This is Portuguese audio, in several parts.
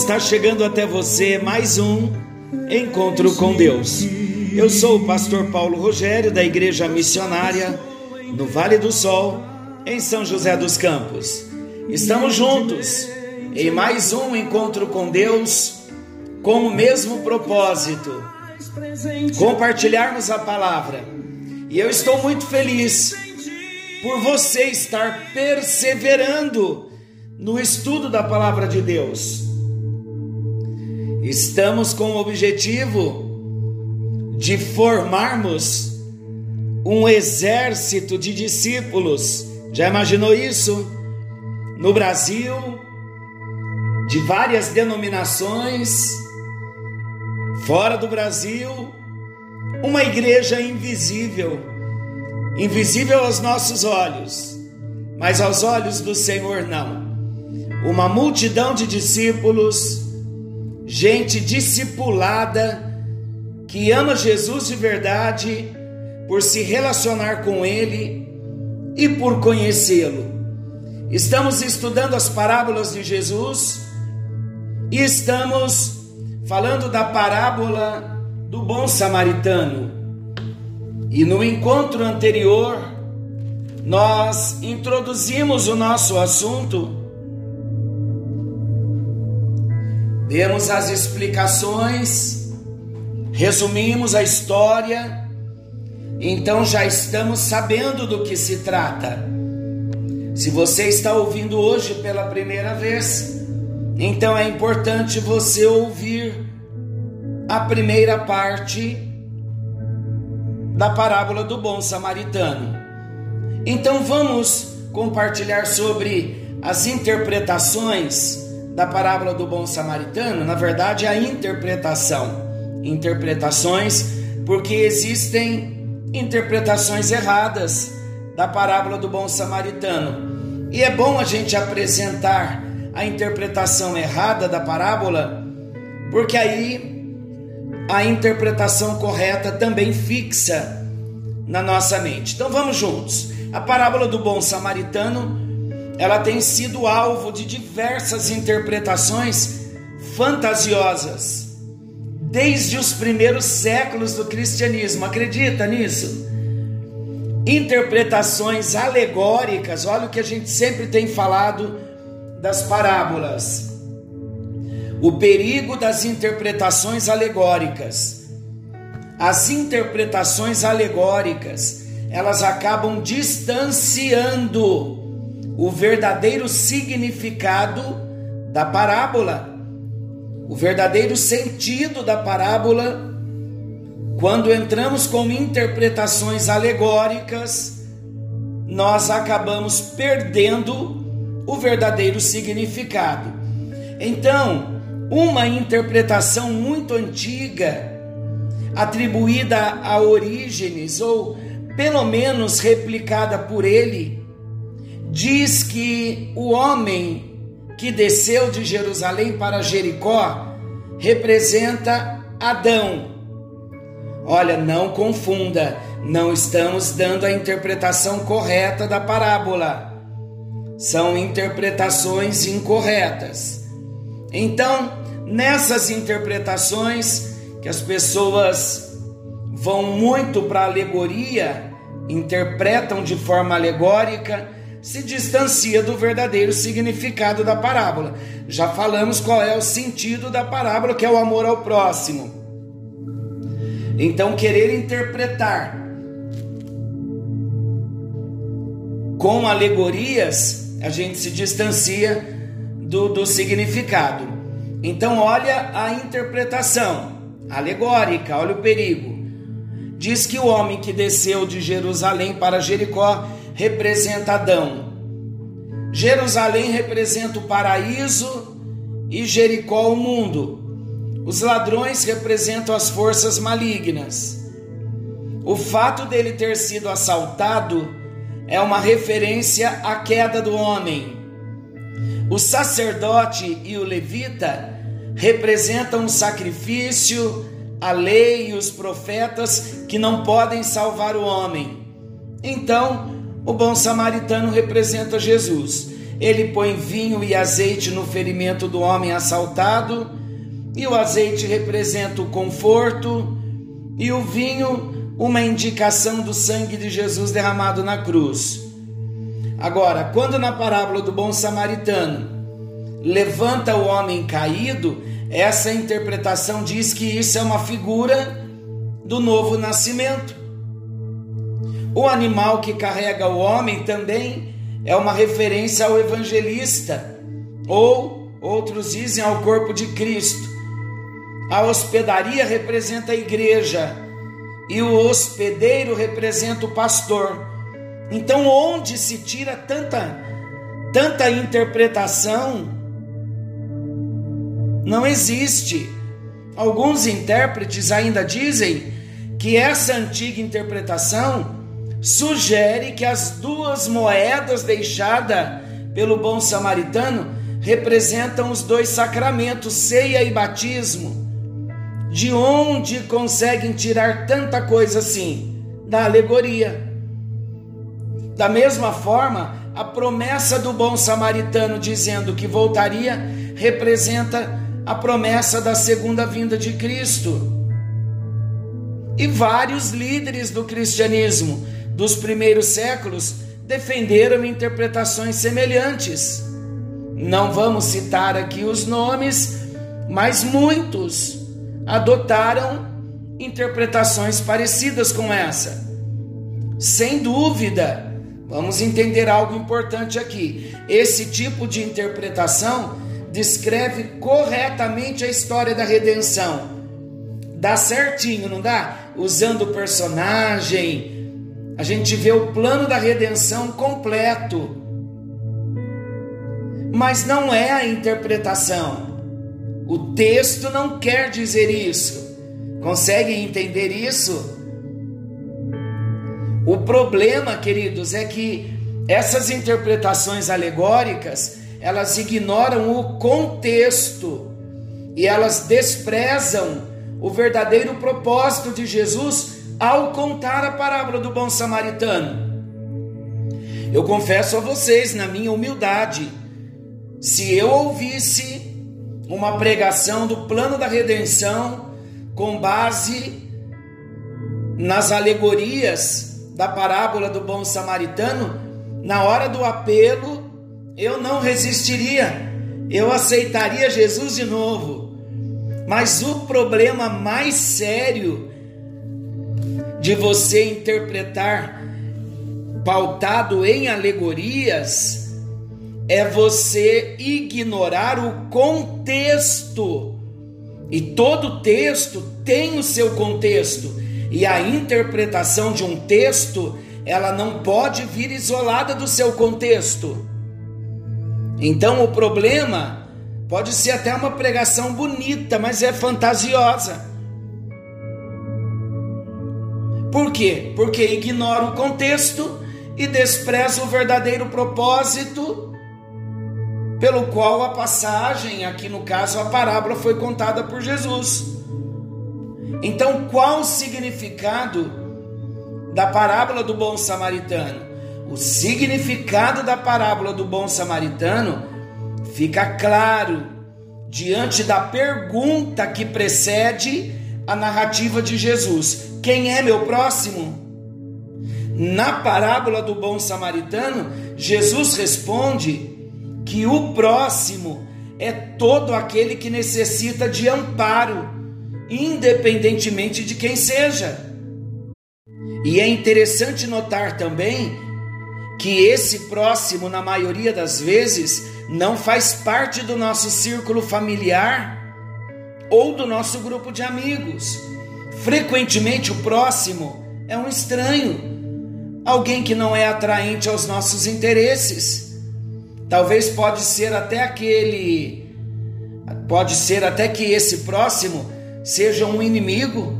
Está chegando até você mais um encontro com Deus. Eu sou o pastor Paulo Rogério da Igreja Missionária no Vale do Sol, em São José dos Campos. Estamos juntos em mais um encontro com Deus com o mesmo propósito: compartilharmos a palavra. E eu estou muito feliz por você estar perseverando no estudo da palavra de Deus. Estamos com o objetivo de formarmos um exército de discípulos. Já imaginou isso? no Brasil, de várias denominações, fora do Brasil, uma igreja invisível, invisível aos nossos olhos, mas aos olhos do Senhor não. Uma multidão de discípulos, gente discipulada, que ama Jesus de verdade, por se relacionar com Ele e por conhecê-lo. Estamos estudando as parábolas de Jesus e estamos falando da parábola do bom samaritano. E no encontro anterior, nós introduzimos o nosso assunto, demos as explicações, resumimos a história, então já estamos sabendo do que se trata. Se você está ouvindo hoje pela primeira vez, então é importante você ouvir a primeira parte da parábola do bom samaritano. Então vamos compartilhar sobre as interpretações da parábola do bom samaritano, na verdade a interpretação. Interpretações, porque existem interpretações erradas da parábola do bom samaritano. E é bom a gente apresentar a interpretação errada da parábola, porque aí a interpretação correta também fixa na nossa mente. Então vamos juntos. A parábola do bom samaritano, ela tem sido alvo de diversas interpretações fantasiosas desde os primeiros séculos do cristianismo. Acredita nisso? interpretações alegóricas. Olha o que a gente sempre tem falado das parábolas. O perigo das interpretações alegóricas. As interpretações alegóricas, elas acabam distanciando o verdadeiro significado da parábola, o verdadeiro sentido da parábola quando entramos com interpretações alegóricas, nós acabamos perdendo o verdadeiro significado. Então, uma interpretação muito antiga, atribuída a Orígenes, ou pelo menos replicada por ele, diz que o homem que desceu de Jerusalém para Jericó representa Adão Olha, não confunda, não estamos dando a interpretação correta da parábola. São interpretações incorretas. Então, nessas interpretações que as pessoas vão muito para alegoria, interpretam de forma alegórica, se distancia do verdadeiro significado da parábola. Já falamos qual é o sentido da parábola, que é o amor ao próximo. Então, querer interpretar com alegorias, a gente se distancia do, do significado. Então, olha a interpretação alegórica, olha o perigo. Diz que o homem que desceu de Jerusalém para Jericó representa Adão. Jerusalém representa o paraíso e Jericó o mundo. Os ladrões representam as forças malignas. O fato dele ter sido assaltado é uma referência à queda do homem. O sacerdote e o levita representam o sacrifício, a lei e os profetas que não podem salvar o homem. Então, o bom samaritano representa Jesus. Ele põe vinho e azeite no ferimento do homem assaltado, e o azeite representa o conforto, e o vinho, uma indicação do sangue de Jesus derramado na cruz. Agora, quando na parábola do bom samaritano levanta o homem caído, essa interpretação diz que isso é uma figura do novo nascimento. O animal que carrega o homem também é uma referência ao evangelista, ou outros dizem ao corpo de Cristo. A hospedaria representa a igreja e o hospedeiro representa o pastor. Então, onde se tira tanta tanta interpretação? Não existe. Alguns intérpretes ainda dizem que essa antiga interpretação sugere que as duas moedas deixadas pelo bom samaritano representam os dois sacramentos, ceia e batismo. De onde conseguem tirar tanta coisa assim? Da alegoria. Da mesma forma, a promessa do bom samaritano dizendo que voltaria representa a promessa da segunda vinda de Cristo. E vários líderes do cristianismo dos primeiros séculos defenderam interpretações semelhantes. Não vamos citar aqui os nomes, mas muitos adotaram interpretações parecidas com essa. Sem dúvida, vamos entender algo importante aqui. Esse tipo de interpretação descreve corretamente a história da redenção. Dá certinho, não dá? Usando personagem, a gente vê o plano da redenção completo. Mas não é a interpretação. O texto não quer dizer isso. Conseguem entender isso? O problema, queridos, é que essas interpretações alegóricas, elas ignoram o contexto e elas desprezam o verdadeiro propósito de Jesus ao contar a parábola do bom samaritano. Eu confesso a vocês, na minha humildade, se eu ouvisse uma pregação do plano da redenção com base nas alegorias da parábola do bom samaritano, na hora do apelo, eu não resistiria, eu aceitaria Jesus de novo. Mas o problema mais sério de você interpretar pautado em alegorias é você ignorar o contexto. E todo texto tem o seu contexto. E a interpretação de um texto, ela não pode vir isolada do seu contexto. Então o problema pode ser até uma pregação bonita, mas é fantasiosa. Por quê? Porque ignora o contexto e despreza o verdadeiro propósito pelo qual a passagem, aqui no caso a parábola, foi contada por Jesus. Então, qual o significado da parábola do bom samaritano? O significado da parábola do bom samaritano fica claro diante da pergunta que precede a narrativa de Jesus. Quem é meu próximo? Na parábola do bom samaritano, Jesus responde que o próximo é todo aquele que necessita de amparo, independentemente de quem seja. E é interessante notar também que esse próximo, na maioria das vezes, não faz parte do nosso círculo familiar ou do nosso grupo de amigos Frequentemente, o próximo é um estranho, alguém que não é atraente aos nossos interesses. Talvez pode ser até aquele Pode ser até que esse próximo seja um inimigo,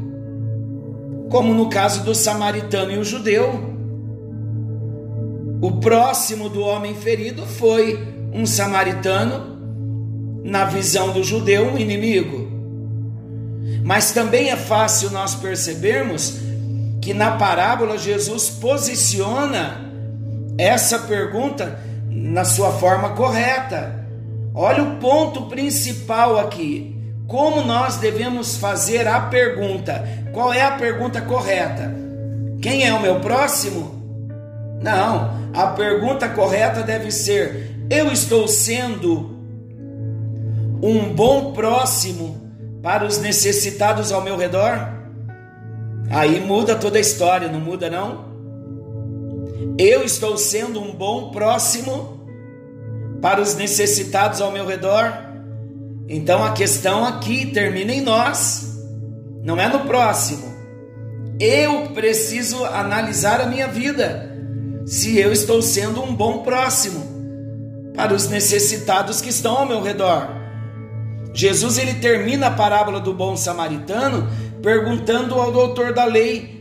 como no caso do samaritano e o judeu. O próximo do homem ferido foi um samaritano, na visão do judeu, um inimigo. Mas também é fácil nós percebermos que na parábola Jesus posiciona essa pergunta na sua forma correta. Olha o ponto principal aqui. Como nós devemos fazer a pergunta? Qual é a pergunta correta? Quem é o meu próximo? Não, a pergunta correta deve ser: eu estou sendo um bom próximo para os necessitados ao meu redor? Aí muda toda a história, não muda não? Eu estou sendo um bom próximo para os necessitados ao meu redor? Então a questão aqui termina em nós, não é no próximo. Eu preciso analisar a minha vida, se eu estou sendo um bom próximo para os necessitados que estão ao meu redor. Jesus ele termina a parábola do bom samaritano perguntando ao doutor da lei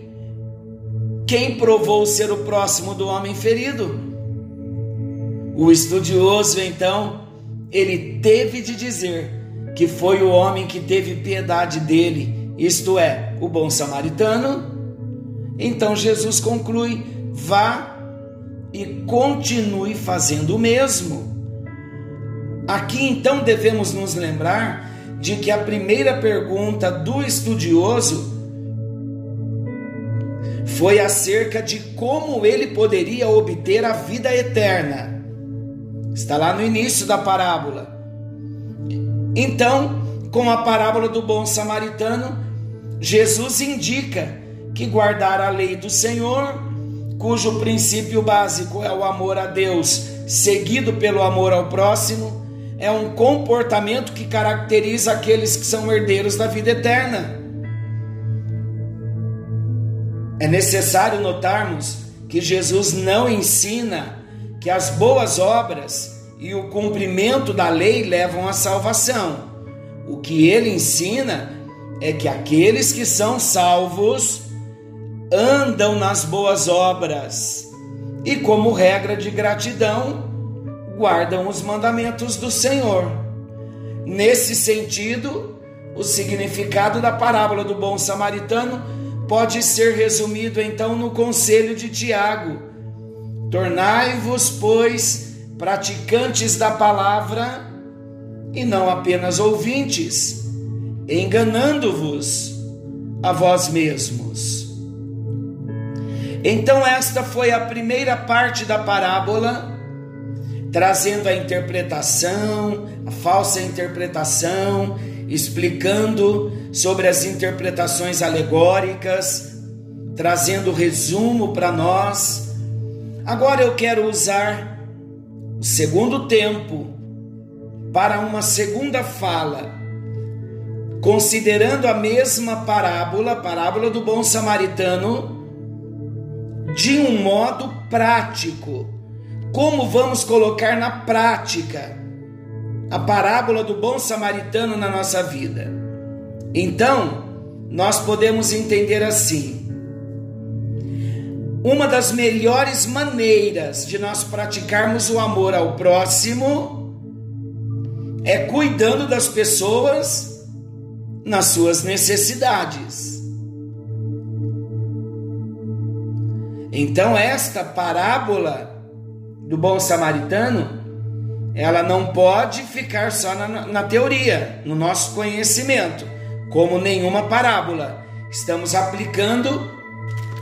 quem provou ser o próximo do homem ferido. O estudioso então ele teve de dizer que foi o homem que teve piedade dele, isto é, o bom samaritano. Então Jesus conclui: vá e continue fazendo o mesmo. Aqui então devemos nos lembrar de que a primeira pergunta do estudioso foi acerca de como ele poderia obter a vida eterna. Está lá no início da parábola. Então, com a parábola do bom samaritano, Jesus indica que guardar a lei do Senhor, cujo princípio básico é o amor a Deus, seguido pelo amor ao próximo, é um comportamento que caracteriza aqueles que são herdeiros da vida eterna. É necessário notarmos que Jesus não ensina que as boas obras e o cumprimento da lei levam à salvação. O que ele ensina é que aqueles que são salvos andam nas boas obras e, como regra de gratidão, guardam os mandamentos do Senhor. Nesse sentido, o significado da parábola do bom samaritano pode ser resumido então no conselho de Tiago: Tornai-vos, pois, praticantes da palavra e não apenas ouvintes, enganando-vos a vós mesmos. Então, esta foi a primeira parte da parábola trazendo a interpretação, a falsa interpretação, explicando sobre as interpretações alegóricas, trazendo resumo para nós. Agora eu quero usar o segundo tempo para uma segunda fala, considerando a mesma parábola, parábola do bom samaritano, de um modo prático como vamos colocar na prática a parábola do bom samaritano na nossa vida? Então, nós podemos entender assim: uma das melhores maneiras de nós praticarmos o amor ao próximo é cuidando das pessoas nas suas necessidades. Então, esta parábola do bom samaritano, ela não pode ficar só na, na teoria, no nosso conhecimento, como nenhuma parábola. Estamos aplicando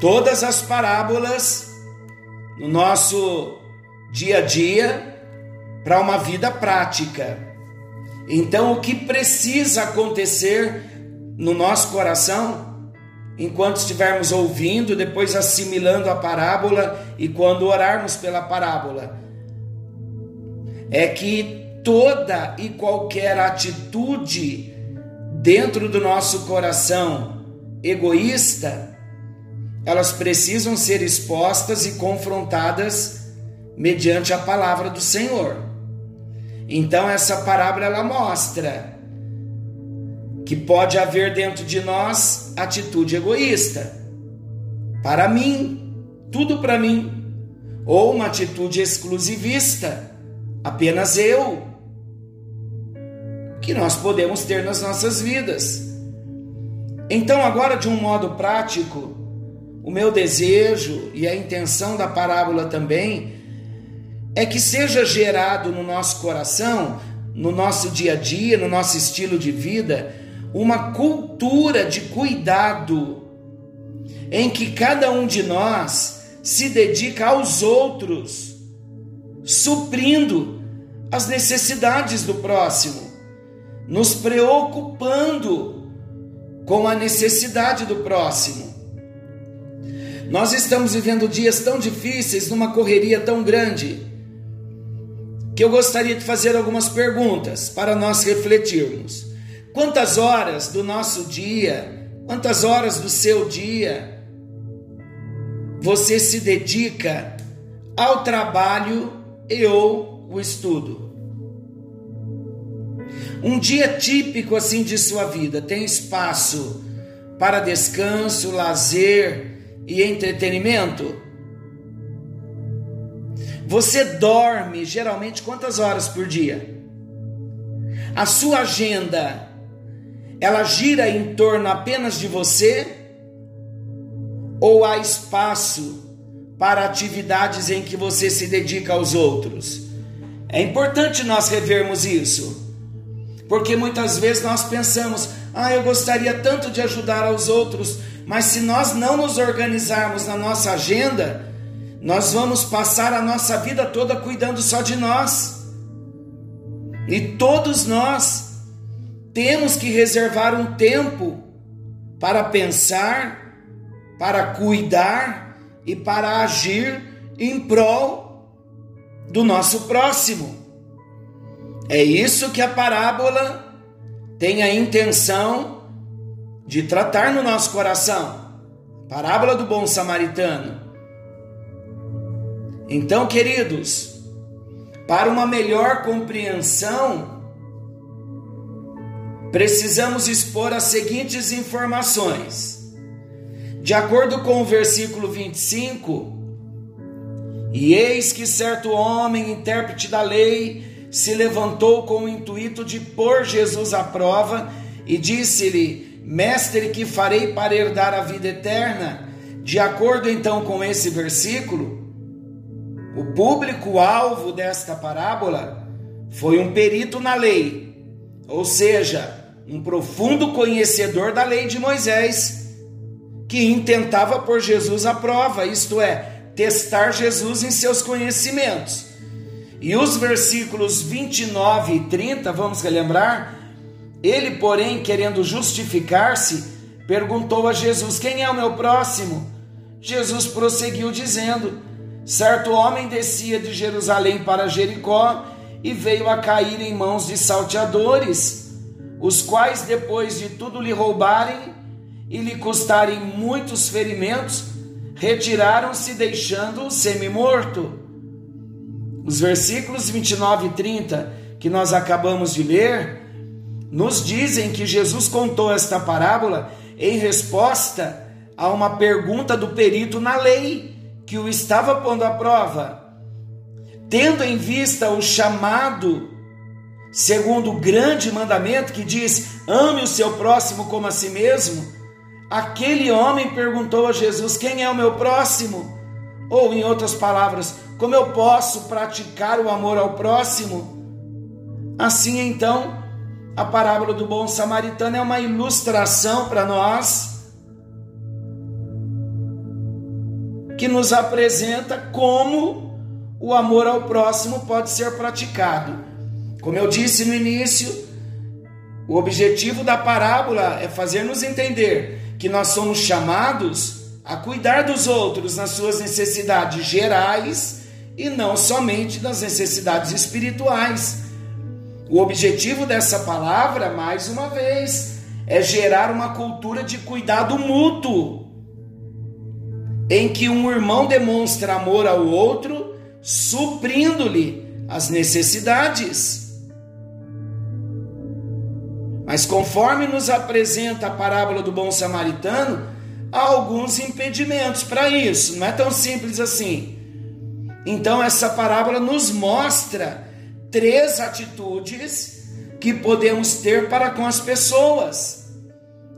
todas as parábolas no nosso dia a dia para uma vida prática. Então, o que precisa acontecer no nosso coração enquanto estivermos ouvindo, depois assimilando a parábola e quando orarmos pela parábola. É que toda e qualquer atitude dentro do nosso coração egoísta, elas precisam ser expostas e confrontadas mediante a palavra do Senhor. Então essa parábola ela mostra que pode haver dentro de nós atitude egoísta. Para mim, tudo para mim. Ou uma atitude exclusivista, apenas eu. Que nós podemos ter nas nossas vidas. Então, agora, de um modo prático, o meu desejo e a intenção da parábola também é que seja gerado no nosso coração, no nosso dia a dia, no nosso estilo de vida, uma cultura de cuidado, em que cada um de nós se dedica aos outros, suprindo as necessidades do próximo, nos preocupando com a necessidade do próximo. Nós estamos vivendo dias tão difíceis, numa correria tão grande, que eu gostaria de fazer algumas perguntas para nós refletirmos. Quantas horas do nosso dia, quantas horas do seu dia você se dedica ao trabalho e ou o estudo? Um dia típico assim de sua vida tem espaço para descanso, lazer e entretenimento? Você dorme geralmente quantas horas por dia? A sua agenda ela gira em torno apenas de você? Ou há espaço para atividades em que você se dedica aos outros? É importante nós revermos isso, porque muitas vezes nós pensamos: ah, eu gostaria tanto de ajudar aos outros, mas se nós não nos organizarmos na nossa agenda, nós vamos passar a nossa vida toda cuidando só de nós. E todos nós temos que reservar um tempo para pensar, para cuidar e para agir em prol do nosso próximo. É isso que a parábola tem a intenção de tratar no nosso coração. Parábola do bom samaritano. Então, queridos, para uma melhor compreensão precisamos expor as seguintes informações. De acordo com o versículo 25, e eis que certo homem, intérprete da lei, se levantou com o intuito de pôr Jesus à prova e disse-lhe: Mestre, que farei para herdar a vida eterna? De acordo então com esse versículo, o público-alvo desta parábola foi um perito na lei, ou seja, um profundo conhecedor da lei de Moisés, que intentava pôr Jesus à prova, isto é, testar Jesus em seus conhecimentos. E os versículos 29 e 30, vamos relembrar? Ele, porém, querendo justificar-se, perguntou a Jesus: Quem é o meu próximo? Jesus prosseguiu dizendo: Certo homem descia de Jerusalém para Jericó e veio a cair em mãos de salteadores os quais, depois de tudo lhe roubarem e lhe custarem muitos ferimentos, retiraram-se, deixando-o semi-morto. Os versículos 29 e 30 que nós acabamos de ler nos dizem que Jesus contou esta parábola em resposta a uma pergunta do perito na lei que o estava pondo à prova. Tendo em vista o chamado segundo o grande mandamento que diz: ame o seu próximo como a si mesmo, aquele homem perguntou a Jesus: Quem é o meu próximo? Ou, em outras palavras, como eu posso praticar o amor ao próximo? Assim, então, a parábola do bom samaritano é uma ilustração para nós que nos apresenta como o amor ao próximo pode ser praticado. Como eu disse no início, o objetivo da parábola é fazer-nos entender que nós somos chamados a cuidar dos outros nas suas necessidades gerais e não somente nas necessidades espirituais. O objetivo dessa palavra, mais uma vez, é gerar uma cultura de cuidado mútuo, em que um irmão demonstra amor ao outro, suprindo-lhe as necessidades. Mas conforme nos apresenta a parábola do bom samaritano, há alguns impedimentos para isso, não é tão simples assim. Então, essa parábola nos mostra três atitudes que podemos ter para com as pessoas,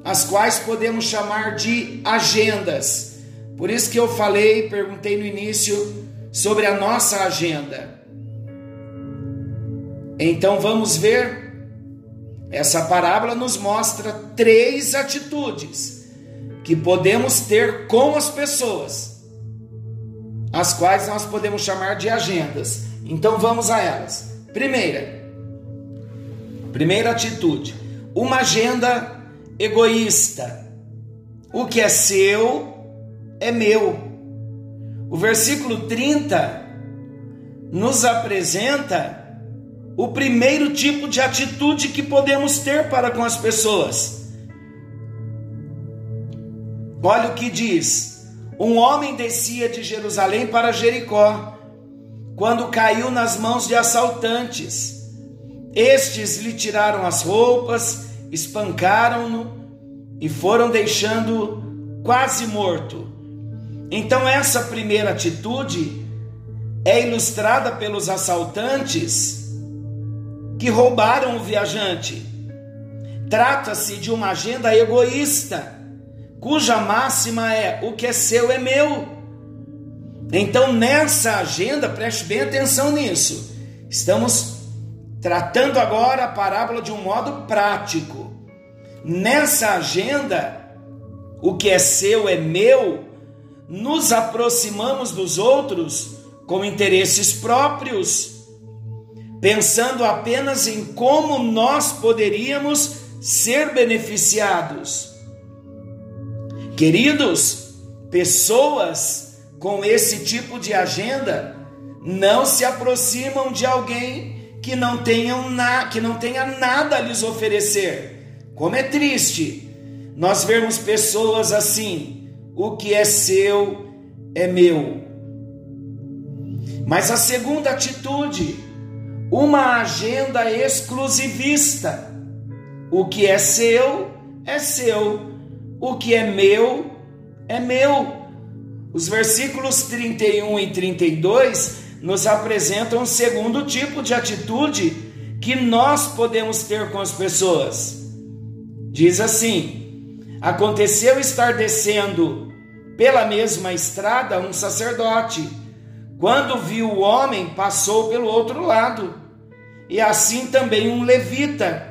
as quais podemos chamar de agendas. Por isso que eu falei, perguntei no início sobre a nossa agenda. Então vamos ver. Essa parábola nos mostra três atitudes que podemos ter com as pessoas, as quais nós podemos chamar de agendas. Então vamos a elas. Primeira, primeira atitude, uma agenda egoísta. O que é seu é meu. O versículo 30 nos apresenta o primeiro tipo de atitude que podemos ter para com as pessoas. Olha o que diz: um homem descia de Jerusalém para Jericó, quando caiu nas mãos de assaltantes. Estes lhe tiraram as roupas, espancaram-no e foram deixando quase morto. Então, essa primeira atitude é ilustrada pelos assaltantes que roubaram o viajante. Trata-se de uma agenda egoísta, cuja máxima é: o que é seu é meu. Então, nessa agenda, preste bem atenção nisso. Estamos tratando agora a parábola de um modo prático. Nessa agenda, o que é seu é meu nos aproximamos dos outros com interesses próprios, pensando apenas em como nós poderíamos ser beneficiados. Queridos, pessoas com esse tipo de agenda não se aproximam de alguém que não tenham na, que não tenha nada a lhes oferecer. Como é triste nós vermos pessoas assim, o que é seu é meu. Mas a segunda atitude, uma agenda exclusivista. O que é seu é seu, o que é meu é meu. Os versículos 31 e 32 nos apresentam um segundo tipo de atitude que nós podemos ter com as pessoas. Diz assim: Aconteceu estar descendo pela mesma estrada um sacerdote. Quando viu o homem, passou pelo outro lado. E assim também um levita.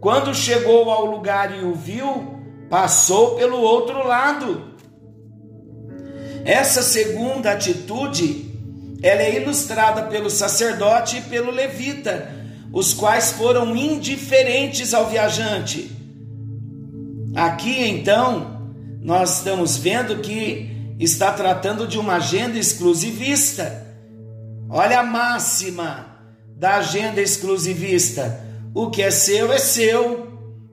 Quando chegou ao lugar e o viu, passou pelo outro lado. Essa segunda atitude, ela é ilustrada pelo sacerdote e pelo levita, os quais foram indiferentes ao viajante. Aqui então, nós estamos vendo que está tratando de uma agenda exclusivista. Olha a máxima da agenda exclusivista: o que é seu é seu,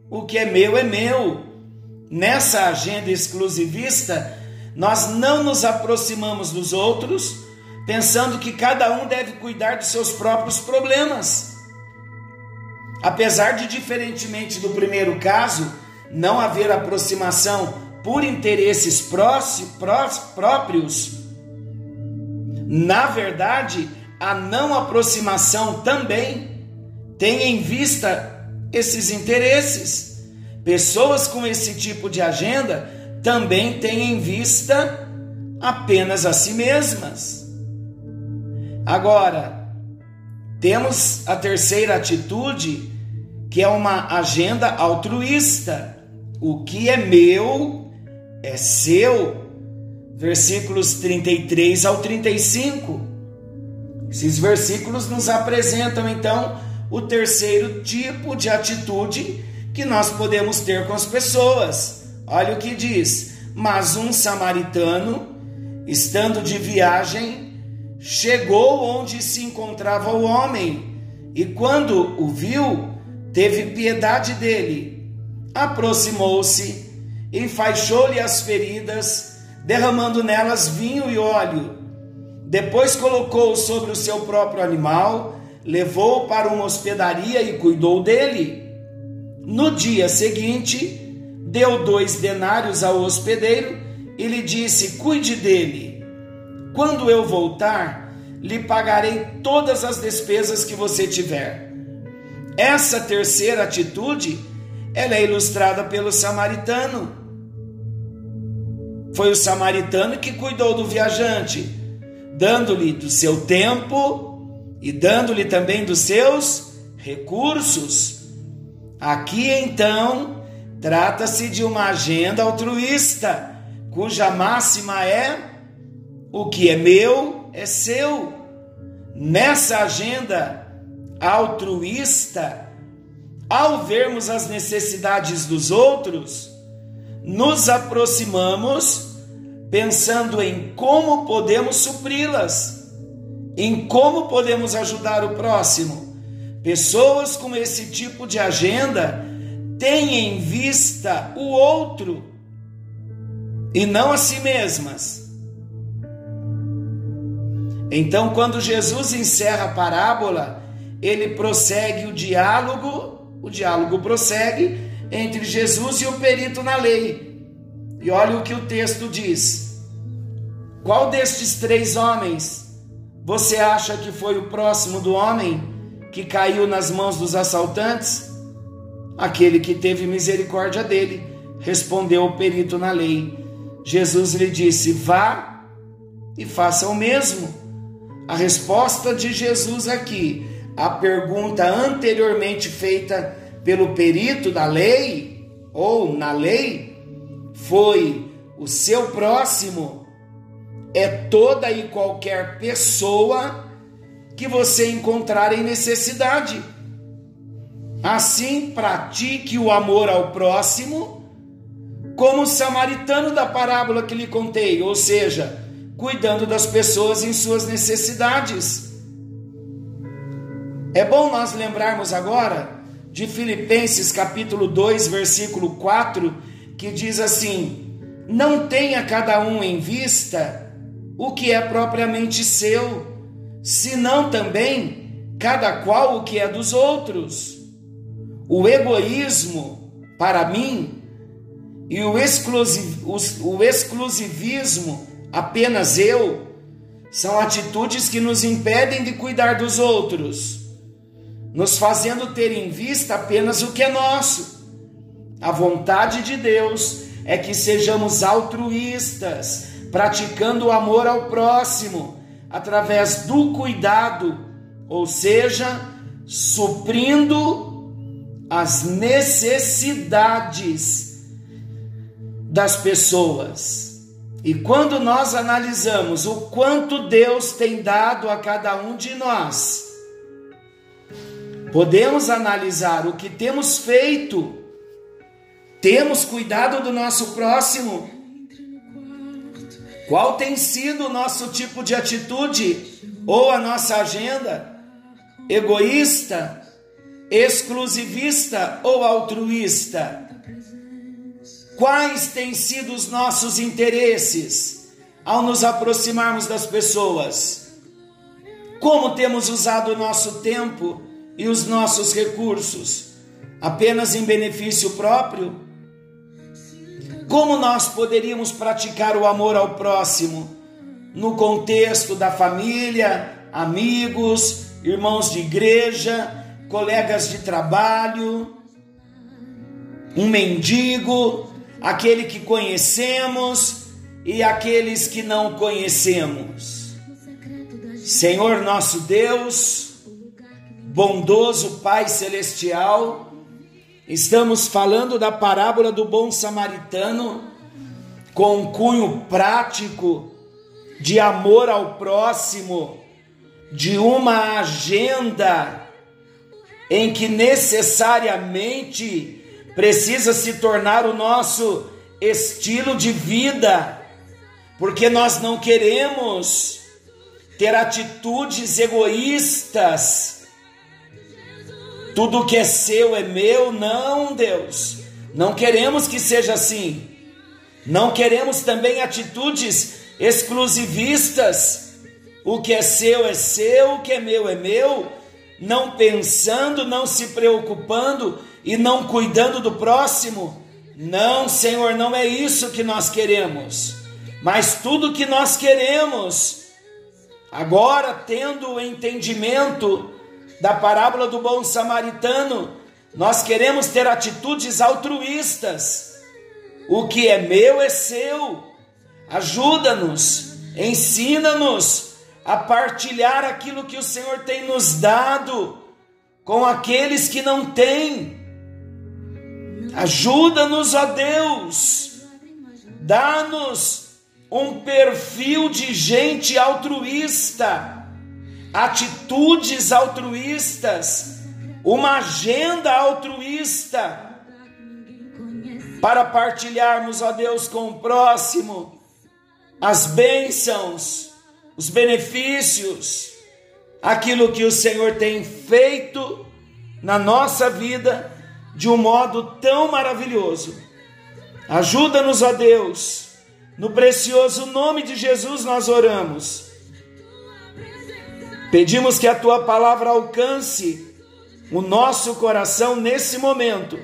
o que é meu é meu. Nessa agenda exclusivista, nós não nos aproximamos dos outros pensando que cada um deve cuidar dos seus próprios problemas. Apesar de, diferentemente do primeiro caso, não haver aproximação por interesses próprios, na verdade, a não aproximação também tem em vista esses interesses. Pessoas com esse tipo de agenda também têm em vista apenas a si mesmas. Agora, temos a terceira atitude, que é uma agenda altruísta. O que é meu é seu. Versículos 33 ao 35. Esses versículos nos apresentam então o terceiro tipo de atitude que nós podemos ter com as pessoas. Olha o que diz: Mas um samaritano, estando de viagem, chegou onde se encontrava o homem, e quando o viu, teve piedade dele, aproximou-se enfaixou-lhe as feridas, derramando nelas vinho e óleo. Depois colocou sobre o seu próprio animal, levou-o para uma hospedaria e cuidou dele. No dia seguinte, deu dois denários ao hospedeiro e lhe disse: Cuide dele. Quando eu voltar, lhe pagarei todas as despesas que você tiver. Essa terceira atitude, ela é ilustrada pelo samaritano. Foi o samaritano que cuidou do viajante, dando-lhe do seu tempo e dando-lhe também dos seus recursos. Aqui então trata-se de uma agenda altruísta, cuja máxima é: o que é meu é seu. Nessa agenda altruísta, ao vermos as necessidades dos outros, nos aproximamos pensando em como podemos supri-las, em como podemos ajudar o próximo. Pessoas com esse tipo de agenda têm em vista o outro e não a si mesmas. Então, quando Jesus encerra a parábola, ele prossegue o diálogo, o diálogo prossegue entre Jesus e o perito na lei. E olha o que o texto diz. Qual destes três homens você acha que foi o próximo do homem que caiu nas mãos dos assaltantes? Aquele que teve misericórdia dele, respondeu o perito na lei. Jesus lhe disse: Vá e faça o mesmo. A resposta de Jesus aqui, a pergunta anteriormente feita pelo perito da lei, ou na lei, foi: o seu próximo é toda e qualquer pessoa que você encontrar em necessidade. Assim, pratique o amor ao próximo, como o samaritano da parábola que lhe contei, ou seja, cuidando das pessoas em suas necessidades. É bom nós lembrarmos agora de Filipenses capítulo 2, versículo 4, que diz assim: Não tenha cada um em vista o que é propriamente seu, senão também cada qual o que é dos outros. O egoísmo, para mim, e o, o exclusivismo apenas eu, são atitudes que nos impedem de cuidar dos outros, nos fazendo ter em vista apenas o que é nosso. A vontade de Deus é que sejamos altruístas, praticando o amor ao próximo, através do cuidado, ou seja, suprindo as necessidades das pessoas. E quando nós analisamos o quanto Deus tem dado a cada um de nós, podemos analisar o que temos feito, temos cuidado do nosso próximo, qual tem sido o nosso tipo de atitude ou a nossa agenda? Egoísta, exclusivista ou altruísta? Quais têm sido os nossos interesses ao nos aproximarmos das pessoas? Como temos usado o nosso tempo e os nossos recursos? Apenas em benefício próprio? Como nós poderíamos praticar o amor ao próximo no contexto da família, amigos, irmãos de igreja, colegas de trabalho, um mendigo, aquele que conhecemos e aqueles que não conhecemos. Senhor nosso Deus, bondoso Pai celestial, estamos falando da parábola do bom samaritano com um cunho prático de amor ao próximo, de uma agenda em que necessariamente precisa se tornar o nosso estilo de vida, porque nós não queremos ter atitudes egoístas. Tudo que é seu é meu, não, Deus. Não queremos que seja assim. Não queremos também atitudes exclusivistas. O que é seu é seu, o que é meu é meu, não pensando, não se preocupando e não cuidando do próximo. Não, Senhor, não é isso que nós queremos. Mas tudo que nós queremos, agora tendo o entendimento da parábola do bom samaritano, nós queremos ter atitudes altruístas. O que é meu é seu. Ajuda-nos, ensina-nos a partilhar aquilo que o Senhor tem nos dado com aqueles que não têm. Ajuda-nos, ó Deus, dá-nos um perfil de gente altruísta, atitudes altruístas, uma agenda altruísta para partilharmos, ó Deus, com o próximo as bênçãos, os benefícios, aquilo que o Senhor tem feito na nossa vida de um modo tão maravilhoso. Ajuda-nos, ó Deus, no precioso nome de Jesus nós oramos. Pedimos que a tua palavra alcance o nosso coração nesse momento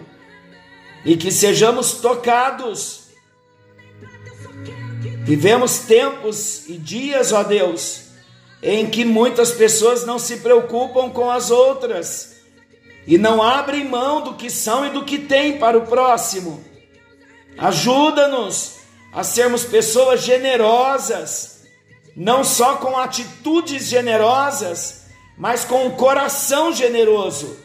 e que sejamos tocados. Vivemos tempos e dias, ó Deus, em que muitas pessoas não se preocupam com as outras e não abrem mão do que são e do que têm para o próximo. Ajuda-nos a sermos pessoas generosas, não só com atitudes generosas, mas com um coração generoso.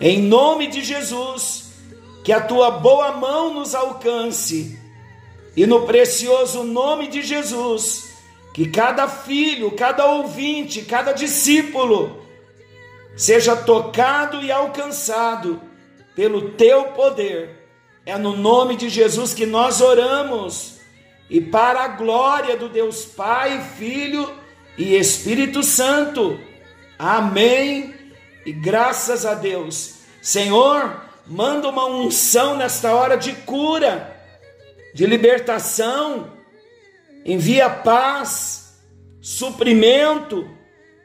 Em nome de Jesus, que a tua boa mão nos alcance, e no precioso nome de Jesus, que cada filho, cada ouvinte, cada discípulo, seja tocado e alcançado pelo teu poder. É no nome de Jesus que nós oramos e para a glória do Deus Pai, Filho e Espírito Santo. Amém. E graças a Deus. Senhor, manda uma unção nesta hora de cura, de libertação. Envia paz, suprimento,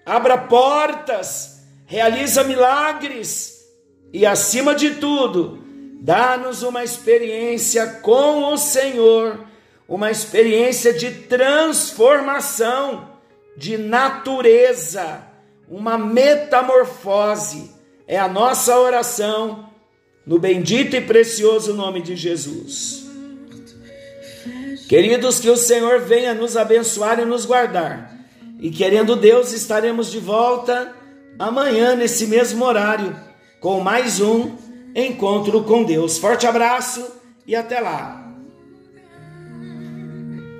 abra portas realiza milagres e, acima de tudo, dá-nos uma experiência com o Senhor, uma experiência de transformação de natureza, uma metamorfose. É a nossa oração no bendito e precioso nome de Jesus. Queridos, que o Senhor venha nos abençoar e nos guardar. E querendo Deus, estaremos de volta amanhã, nesse mesmo horário, com mais um encontro com Deus. Forte abraço e até lá.